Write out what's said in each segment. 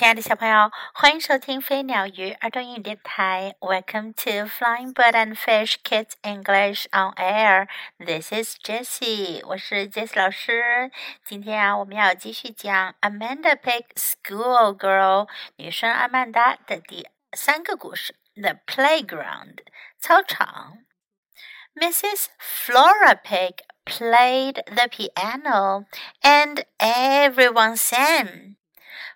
亲爱的小朋友，欢迎收听飞鸟鱼儿童英语电台。Welcome to Flying Bird and Fish Kids English on Air. This is Jessie，我是 Jessie 老师。今天啊，我们要继续讲 Amanda Pig School Girl 女生阿曼达的第三个故事，The Playground 操场。Mrs. Flora Pig played the piano, and everyone sang.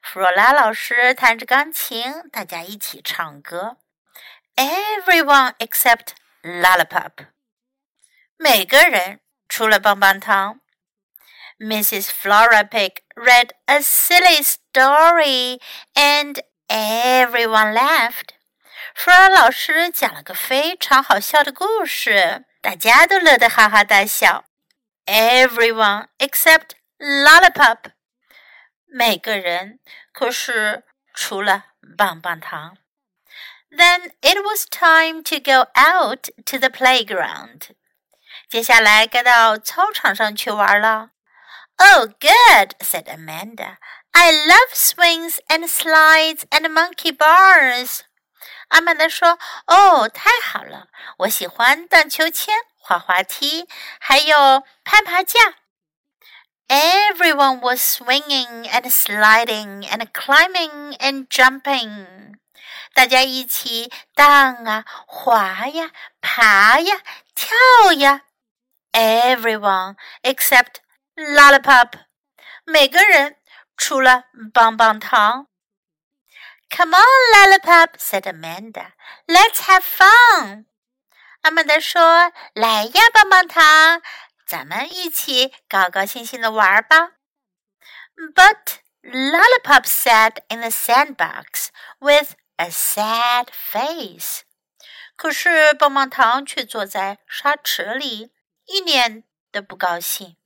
弗罗拉老师弹着钢琴，大家一起唱歌。Everyone except Lollipop，每个人除了棒棒糖。Mrs. Flora Pig read a silly story, and everyone laughed. 弗罗拉老师讲了个非常好笑的故事，大家都乐得哈哈大笑。Everyone except Lollipop。每个人，可是除了棒棒糖。Then it was time to go out to the playground。接下来该到操场上去玩了。Oh, good, said Amanda. I love swings and slides and monkey bars. 阿曼达说：“哦，太好了！我喜欢荡秋千、滑滑梯，还有攀爬架。” Everyone was swinging and sliding and climbing and jumping. 大家一起荡啊、滑呀、爬呀、跳呀。Everyone except Lollipop，每个人除了棒棒糖。Come on, Lollipop, said Amanda. Let's have fun. 阿曼达说：“来呀，棒棒糖， 咱们一起高高兴兴的玩吧。But Lollipop sat in the sandbox with a sad face. 可是棒棒糖却坐在沙池里，一脸的不高兴。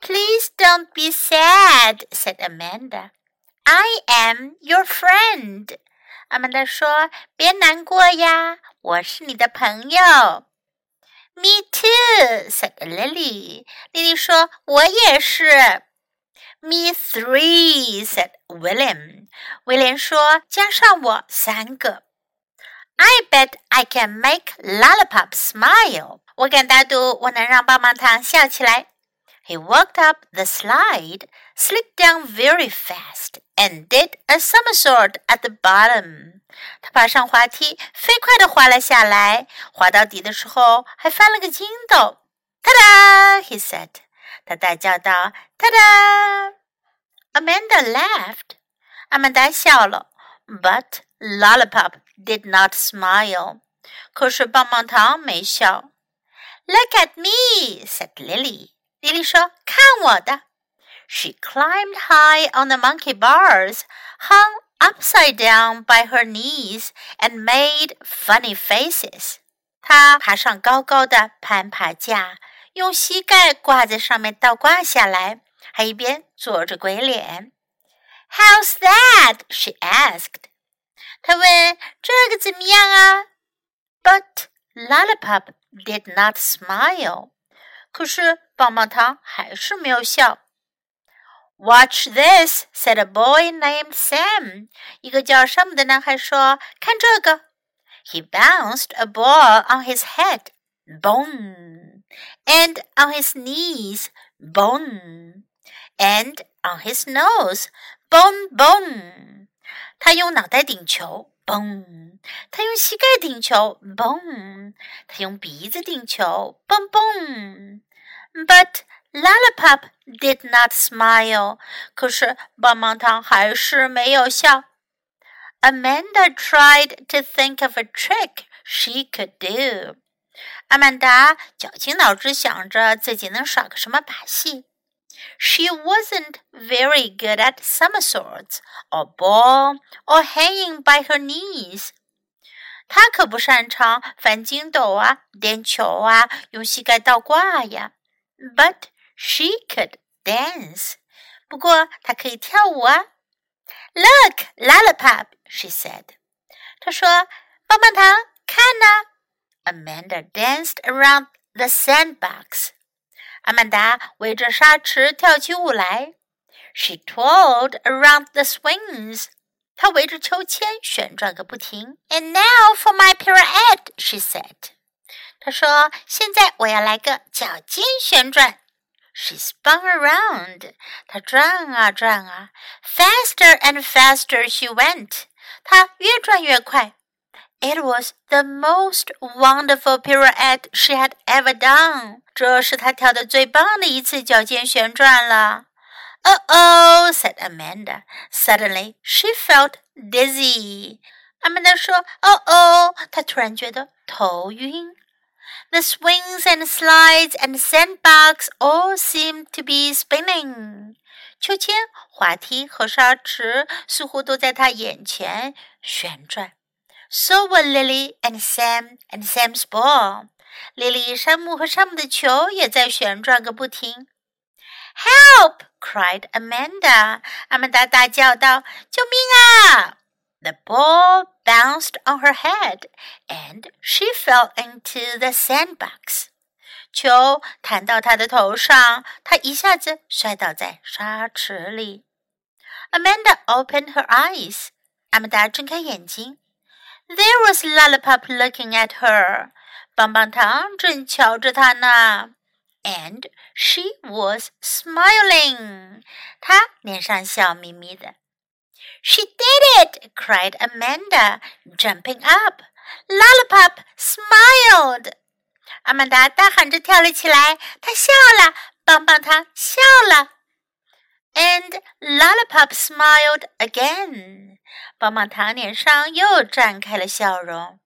Please don't be sad, said Amanda. I am your friend. 阿曼达说：“别难过呀，我是你的朋友。” Me too," said Lily. Lily 说：“我也是。” Me three," said William. 威廉说：“加上我三个。” I bet I can make Lollipop smile. 我敢打赌，我能让棒棒糖笑起来。He walked up the slide, slipped down very fast, and did a somersault at the bottom. 他爬上滑梯，飞快地滑了下来。滑到底的时候，还翻了个筋斗。Ta da! He said. 他大叫道：“Ta da!” Amanda laughed. 阿曼达笑了。But Lollipop did not smile. 可是棒棒糖没笑。Look at me, said Lily. 莉莉说：“看我的。” She climbed high on the monkey bars, hung upside down by her knees, and made funny faces. 她爬上高高的攀爬架，用膝盖挂在上面倒挂下来，还一边做着鬼脸。How's that? She asked. 她问：“这个怎么样啊？” But Lollipop did not smile. 可是 棒棒糖还是没有笑。Watch this," said a boy named Sam. 一个叫山姆的男孩说：“看这个。” He bounced a ball on his head, boom, and on his knees, boom, and on his nose, boom, boom. 他用脑袋顶球，boom；！他用膝盖顶球，boom；！他用鼻子顶球，boom, boom ！But Lollipop did not smile. 可是棒棒糖还是没有笑。Amanda tried to think of a trick she could do. 阿曼达绞尽脑汁想着自己能耍个什么把戏。She wasn't very good at somersaults or ball or hanging by her knees. 她可不擅长翻筋斗啊、颠球啊、用膝盖倒挂呀。 But she could dance. 不过她可以跳舞啊。Look, lollipop, she said. 她说：“棒棒糖，看呐。” Amanda danced around the sandbox. 阿曼达围着沙池跳起舞来。 She twirled around the swings. 她围着秋千旋转个不停。And now for my pirouette, she said. 她说：“现在我要来个脚尖旋转。” She spun around. 她转啊转啊。Faster and faster she went. 她越转越快。It was the most wonderful pirouette she had ever done. 这是她跳的最棒的一次脚尖旋转了。Oh oh, said Amanda. Suddenly she felt dizzy. Amanda 说：“Oh oh！” 她突然觉得头晕。 The swings and slides and sandbags all seemed to be spinning. 秋千、滑梯和沙池似乎都在她眼前旋转。So were Lily and Sam and Sam's ball. 莉莉、山姆和山姆的球也在旋转个不停。Help! cried Amanda. 阿曼达大叫道：“救命啊！” The ball bounced on her head, and she fell into the sandbox. 球弹到她的头上，她一下子摔倒在沙池里。Amanda opened her eyes. 阿曼达睁开眼睛。There was Lollipop looking at her. 棒棒糖正瞧着她呢。and she was smiling. 她脸上笑眯眯的。 She did it! cried Amanda, jumping up. Lollipop smiled. 阿曼达大喊着跳了起来，她笑了，棒棒糖笑了。And Lollipop smiled again. 棒棒糖脸上又绽开了笑容。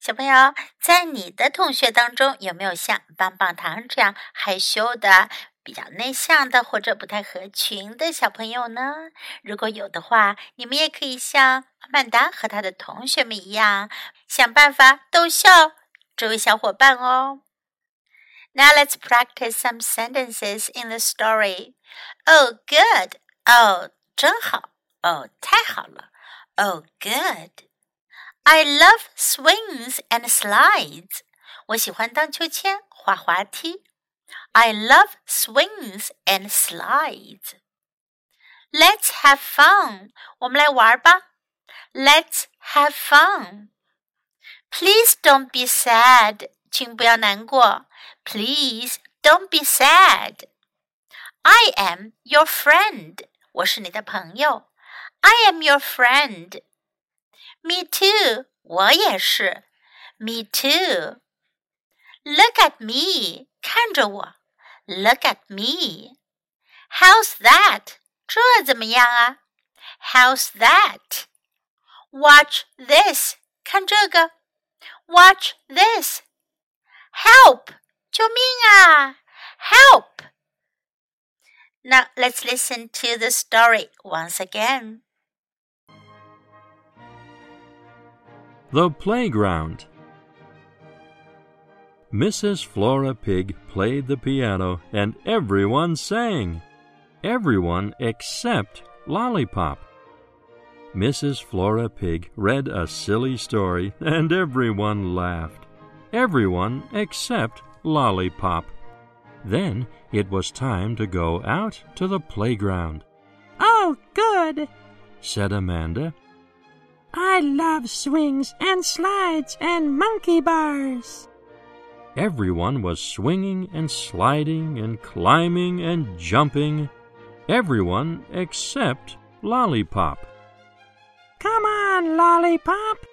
小朋友，在你的同学当中，有没有像棒棒糖这样害羞的、 比较内向的，或者不太合群的小朋友呢？如果有的话，你们也可以像阿曼达和他的同学们一样，想办法逗笑这位小伙伴哦。Now let's practice some sentences in the story. Oh, good. Oh, 真好。Oh, 太好了。Oh, good. I love swings and slides. 我喜欢荡秋千、滑滑梯。I love swings and slides. Let's have fun. 我们来玩吧。Let's have fun. Please don't be sad. 请不要难过。Please don't be sad. I am your friend. 我是你的朋友。I am your friend. Me too，我也是。Me too。Look at me，看着我。 Look at me。How's that？这怎么样啊？How's that? Watch this，看这个。Watch this。Help！救命啊！Help! Now let's listen to the story once again. The Playground Mrs. Flora Pig played the piano and everyone sang. Everyone except Lollipop. Mrs. Flora Pig read a silly story and everyone laughed. Everyone except Lollipop. Then it was time to go out to the playground. Oh, good, said Amanda. I love swings and slides and monkey bars. Everyone was swinging and sliding and climbing and jumping. Everyone except Lollipop. Come on, Lollipop,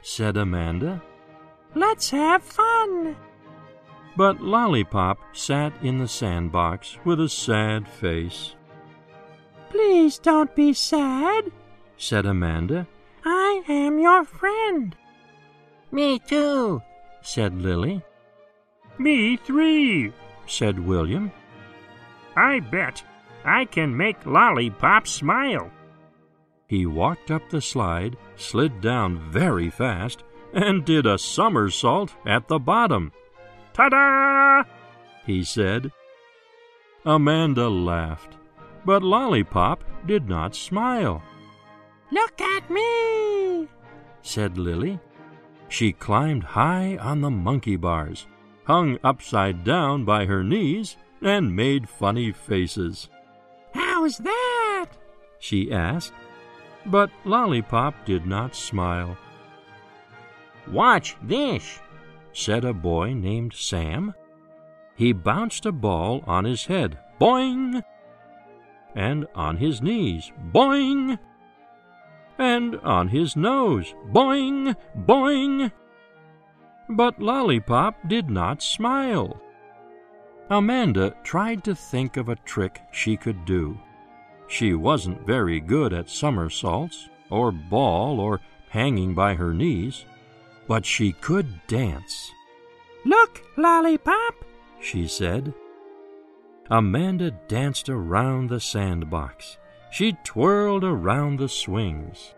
said Amanda. Let's have fun. But Lollipop sat in the sandbox with a sad face. Please don't be sad, said Amanda. I am your friend. Me too, said Lily. Me three, said William. I bet I can make Lollipop smile. He walked up the slide, slid down very fast, and did a somersault at the bottom. Ta da! he said. Amanda laughed, but Lollipop did not smile. Look at me, said Lily. She climbed high on the monkey bars, hung upside down by her knees, and made funny faces. How's that? she asked. But Lollipop did not smile. Watch this, said a boy named Sam. He bounced a ball on his head, boing, and on his knees, boing, and on his nose, boing, boing. But Lollipop did not smile. Amanda tried to think of a trick she could do. She wasn't very good at somersaults, or ball, or hanging by her knees, but she could dance. Look, Lollipop, she said. Amanda danced around the sandbox. She twirled around the swings.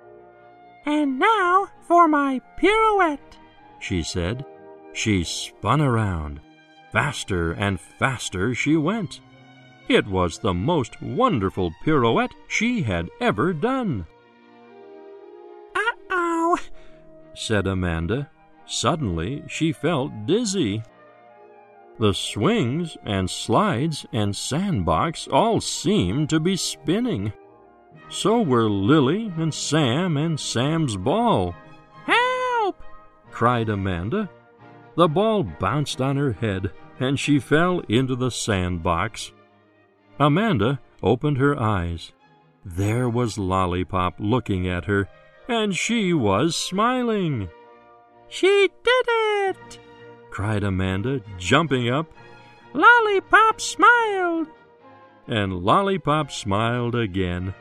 And now for my pirouette, she said. She spun around. Faster and faster she went. It was the most wonderful pirouette she had ever done. Uh oh, said Amanda. Suddenly she felt dizzy. The swings and slides and sandbox all seemed to be spinning. So were Lily and Sam and Sam's ball. Cried Amanda. The ball bounced on her head and she fell into the sandbox. Amanda opened her eyes. There was Lollipop looking at her, and she was smiling. She did it! cried Amanda, jumping up. Lollipop smiled! And Lollipop smiled again.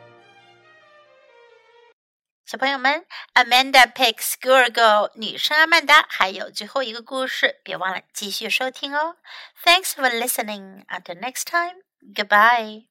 小朋友们，Amanda Pig School Girl 女生阿曼达还有最后一个故事，别忘了继续收听哦。Thanks for listening. Until next time. Goodbye.